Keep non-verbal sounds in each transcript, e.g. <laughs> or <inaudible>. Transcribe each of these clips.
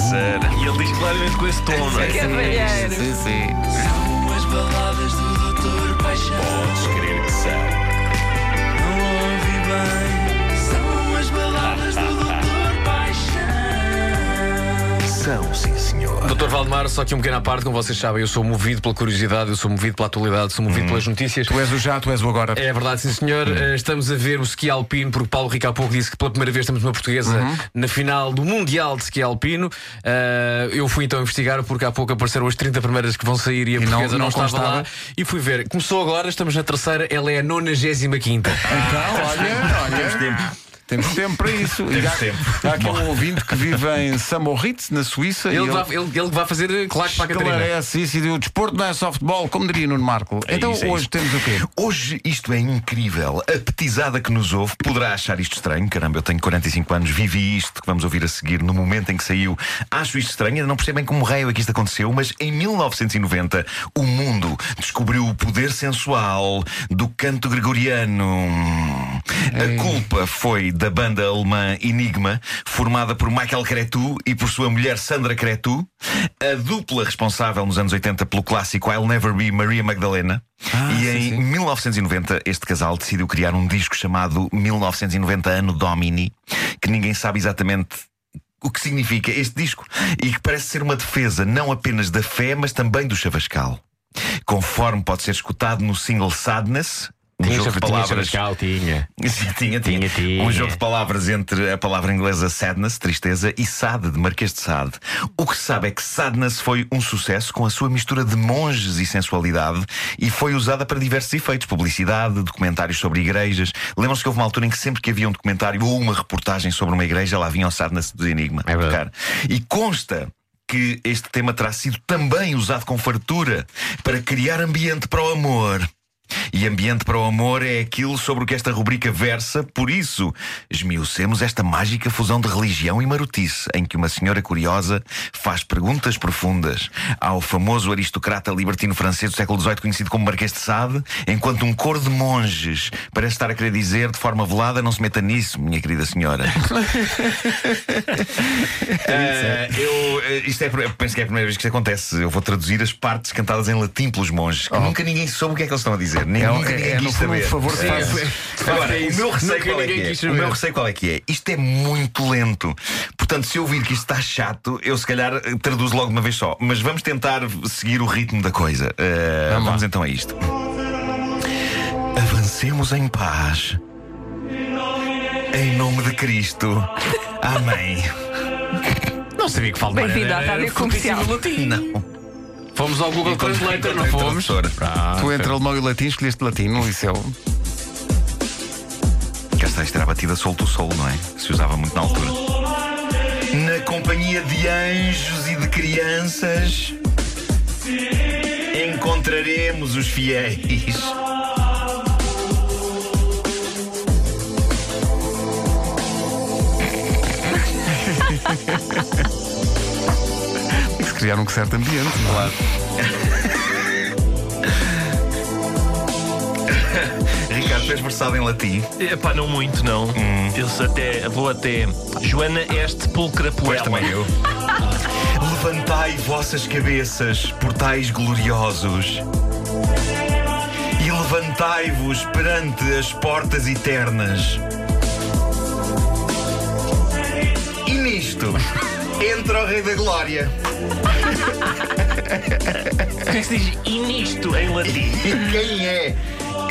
sincera. E ele diz claramente com esse tom, não é? Cavalheiro. Sim, sim. São as baladas do Doutor Paixão. Podes crer que são. Não ouvi bem. São, sim, senhor. Doutor Valdemar, só que um pequeno à parte, como vocês sabem, eu sou movido pela curiosidade, eu sou movido pela atualidade, sou movido pelas notícias. Tu és o já, tu és o agora. É verdade, sim senhor. Eh, Estamos a ver o ski alpino, porque Paulo Rico há pouco disse que pela primeira vez temos uma portuguesa na final do Mundial de Ski Alpino. Eh, eu fui então investigar, porque há pouco apareceram as 30 primeiras que vão sair e a não- portuguesa não, não estava constava. lá. E fui ver. Começou agora, estamos na terceira, ela é a 95. Então, olha, olha. Temos <laughs> tempo para isso. E há, tempo. há aqui um ouvinte que vive em Samoritz, na Suíça. e Ele, vai, ele, ele vai fazer eh, claque para a Catarina. esclarece isso e o desporto não é softball, como diria Nuno Marco. então isso, é hoje isso. temos o quê? Hoje isto é incrível. A petizada que nos ouve poderá achar isto estranho. Caramba, eu tenho 45 anos, vivi isto que vamos ouvir a seguir no momento em que saiu. Acho isto estranho, ainda não percebem como raio é que isto aconteceu, mas em 1990 o mundo descobriu o poder sensual do canto gregoriano. A culpa foi da banda alemã Enigma, formada por Michael Cretu e por sua mulher Sandra Cretu, a dupla responsável nos anos 80 pelo clássico I'll Never Be Maria Magdalena. e em 1990 este casal decidiu criar um disco chamado 1990 Ano Domini, que ninguém sabe exatamente o que significa este disco e que parece ser uma defesa não apenas da fé, mas também do chavascal. Conforme pode ser escutado no single Sadness, um Tinha, jogo de palavras tinha. <laughs> Tinha, tinha. Tinha, tinha. Um jogo de palavras entre a palavra inglesa sadness, tristeza, e Sade, de Marquês de Sade. O que se sabe é que sadness foi um sucesso com a sua mistura de monges e sensualidade e foi usada para diversos efeitos: publicidade, documentários sobre igrejas. Lembram-se que houve uma altura em que sempre que havia um documentário ou uma reportagem sobre uma igreja, lá vinha o sadness do Enigma. É verdade. tocar. E consta. Que este tema terá sido também usado com fartura para criar ambiente para o amor. E ambiente para o amor é aquilo sobre o que esta rubrica versa, por isso esmiucemos esta mágica fusão de religião e marotice, em que uma senhora curiosa faz perguntas profundas ao famoso aristocrata libertino francês do século XVIII, conhecido como Marquês de Sade, enquanto um coro de monges parece estar a querer dizer de forma velada: não se meta nisso, minha querida senhora. <laughs> Ah, eu, eh, isto é, eu penso que é a primeira vez que isto acontece. Eu vou traduzir as partes cantadas em latim pelos monges, que nunca ninguém soube o que é que eles estão a dizer. Nem, É, é, ninguém é, no quis um saber. favor que É. faz. Agora, o meu receio qual é que é? O meu receio qual é que é? Isto é muito lento. Portanto, se eu ouvir que isto está chato, eu se calhar eh, traduzo logo de uma vez só. Mas vamos tentar seguir o ritmo da coisa. Eh, Vamos vamos então a isto. Avancemos em paz. Em nome de Cristo. Amém. Não sabia que falo Bem-vindo à Rádio Comercial. Não. Fomos ao Google Translator, não fomos? Tu entre alemão e latim escolheste latino, isso é o. Cá está, isto era a batida solto o sol, não é? Que se usava muito na altura. Na companhia de anjos e de crianças, encontraremos os fiéis. <laughs> Criar um certo ambiente. Claro. <laughs> Ricardo, tu és versado em latim. Epá, não muito, não. Eu se até, vou até. Joana este pulcra Pois puella. também eu. <laughs> Levantai vossas cabeças, portais gloriosos. E levantai-vos perante as portas eternas. E nisto entra o Rei da Glória. O que é que se diz inisto em latim? E <laughs> quem é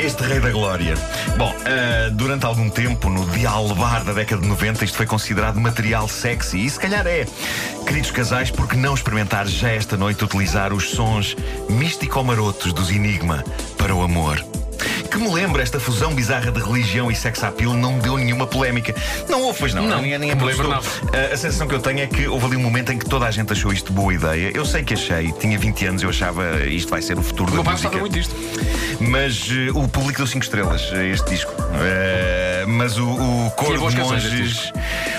este Rei da Glória? Bom, ah, durante algum tempo, no dia albar da década de 90, isto foi considerado material sexy. E se calhar é. Queridos casais, por que não experimentar já esta noite utilizar os sons místico-marotos dos Enigma para o amor? Que me lembra esta fusão bizarra de religião e sex appeal não deu nenhuma polémica. Não houve, pois não. Não, ninguém, ninguém me lembro, protestou. A, a sensação que eu tenho é que houve ali um momento em que toda a gente achou isto boa ideia. Eu sei que achei, tinha 20 anos, eu achava isto vai ser o futuro O da música. muito disto. Mas eh, o público deu 5 estrelas a este disco. Eh, mas o, o coro de monges.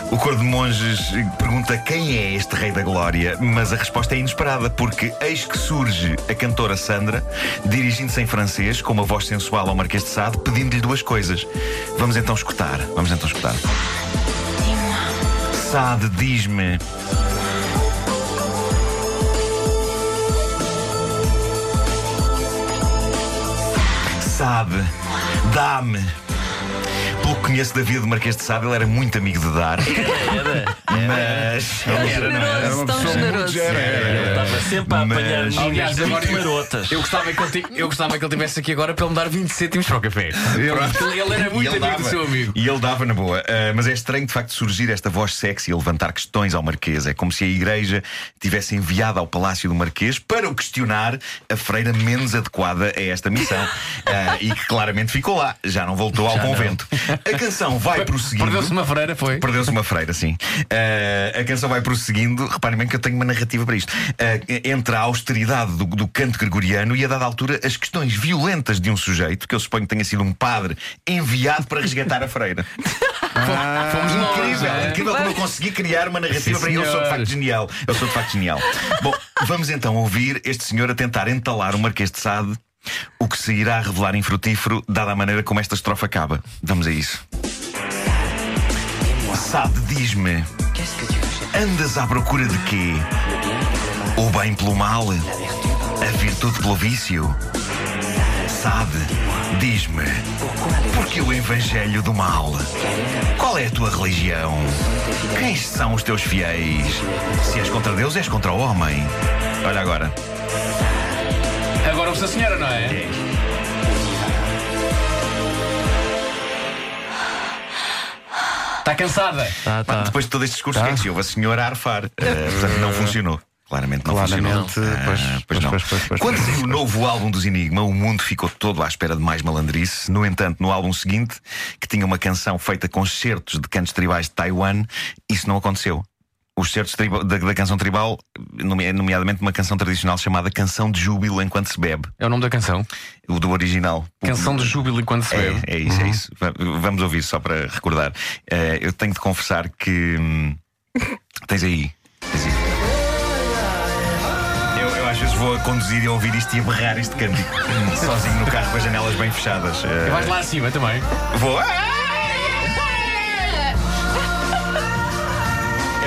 O coro de monges pergunta quem é este rei da glória, mas a resposta é inesperada, porque eis que surge a cantora Sandra, dirigindo-se em francês, com uma voz sensual ao Marquês de Sade, pedindo-lhe duas coisas. Vamos então escutar. Vamos então escutar. Sade, diz-me. Sade, dá-me. Conheço da vida de Marquês de Sade, ele era muito amigo de dar. <laughs> Era, Mas. era, não era? Era uma tão pessoa muito generoso. gera. Ele estava sempre a Mas- apanhar Aliás, agora muito eu- marotas. Eu gostava, que ele ti- eu gostava que ele estivesse aqui agora para ele me dar 20 cêntimos para o café. Pronto, Ele, ele era E muito ele amigo dava, do seu amigo. E ele dava na boa. Ah, mas é estranho de facto surgir esta voz sexy a levantar questões ao Marquês. É como se a igreja tivesse enviado ao Palácio do Marquês para o questionar a freira menos adequada a esta missão. <laughs> Ah, e que claramente ficou lá, já não voltou ao convento. A canção vai prosseguindo. Perdeu-se uma freira, foi? Perdeu-se uma freira, sim. Ah, a canção vai prosseguindo. Reparem bem que eu tenho uma narrativa para isto. Ah, entre a austeridade do, do canto gregoriano e, a dada altura, as questões violentas de um sujeito, que eu suponho que tenha sido um padre enviado para resgatar a freira. <laughs> Fomos nós, Incrível, é? incrível como eu consegui criar uma narrativa Sim, para ele. Eu sou de facto genial. Eu sou de facto genial. Bom, vamos então ouvir este senhor a tentar entalar o Marquês de Sade. O que se irá revelar infrutífero, dada a maneira como esta estrofa acaba. Vamos a isso. Sade, diz-me, andas à procura de quê? O bem pelo mal? A virtude pelo vício? Sade, diz-me, por que o evangelho do mal? Qual é a tua religião? Quem são os teus fiéis? Se és contra Deus, és contra o homem. Olha agora. A senhora, não é? Está cansada? Tá, tá. Depois de todo este discurso, o que é que se ouve? A senhora a arfar. Eh, portanto, não funcionou. Claramente não Claramente, funcionou. pois, Ah, pois, não. pois, pois, pois, Quando pois, saiu o novo álbum dos Enigma, o mundo ficou todo à espera de mais malandrice. No entanto, no álbum seguinte, que tinha uma canção feita com certos de cantos tribais de Taiwan, isso não aconteceu. Os certos da, da canção tribal, nome- nomeadamente uma canção tradicional chamada Canção de Júbilo Enquanto se Bebe, É o nome da canção. o do original. Canção de júbilo enquanto se bebe. É, é isso, é isso. Va- Vamos ouvir só para recordar. Eh, eu tenho de confessar que. hum, tens aí. Tens aí. Eu, eu às vezes vou a conduzir e a ouvir isto e a berrar este cântico. <laughs> Sozinho no carro com as janelas bem fechadas. Eh, E vais lá acima também. Vou.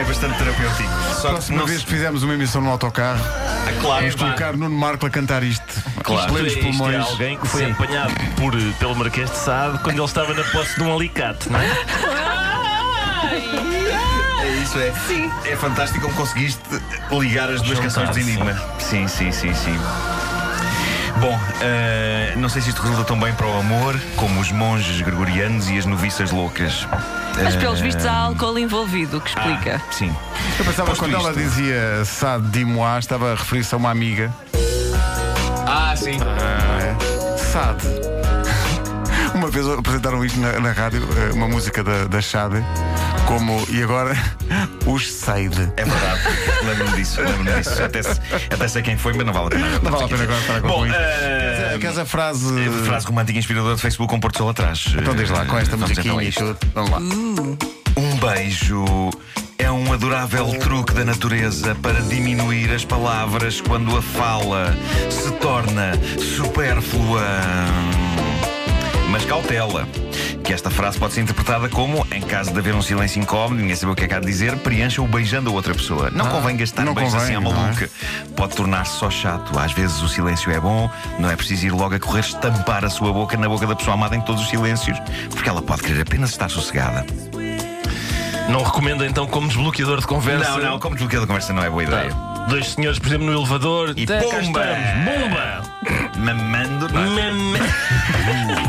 É bastante terapêutico. Só que Próxima não vez se... que fizermos uma emissão no autocarro, Ah, claro, vamos colocar Nuno Marco a cantar isto. Claro. Isto é- isto é pulmões. alguém que foi apanhado por, pelo Marquês de Sade quando ele estava na posse de um alicate, não é? É isso, é. Sim. É fantástico como conseguiste ligar as duas canções de Enigma. Sim, sim, sim, sim. Bom, eh, não sei se isto resulta tão bem para o amor como os monges gregorianos e as noviças loucas. Mas pelos Eh, vistos há álcool envolvido, o que explica. ah, sim. Eu pensava que Posto quando ela isto- dizia Sade Dimois, estava a referir-se a uma amiga. Ah, sim. Sade. <laughs> Uma vez apresentaram isto na, na rádio, eh, uma música da, da Sade, como e agora <laughs> os Seide. É verdade. Lembro-me disso, lembro-me disso. Até, se- até sei quem foi, mas não vale a pena. Não vale a pena agora estar a Bom, concluir. eh, Queres a frase. frase romântica inspiradora de Facebook com Porto Sol atrás. Então diz lá, com esta Vamos então a musiquinha e isto. tudo. Vamos lá. Um beijo é um adorável truque da natureza para diminuir as palavras quando a fala se torna supérflua. Mas cautela, que esta frase pode ser interpretada como, caso de haver um silêncio incómodo, ninguém sabe o que é que há de dizer, preencha-o beijando a outra pessoa. Não convém gastar não beijos assim convém, à não é? maluca. Pode tornar-se só chato. Às vezes o silêncio é bom, não é preciso ir logo a correr estampar a sua boca na boca da pessoa amada em todos os silêncios, porque ela pode querer apenas estar sossegada. Não recomendo então como desbloqueador de conversa. Não, não, como desbloqueio da conversa não é boa ideia. Dois senhores, por exemplo, no elevador E Cá pumba! Bomba! Mamando. não é?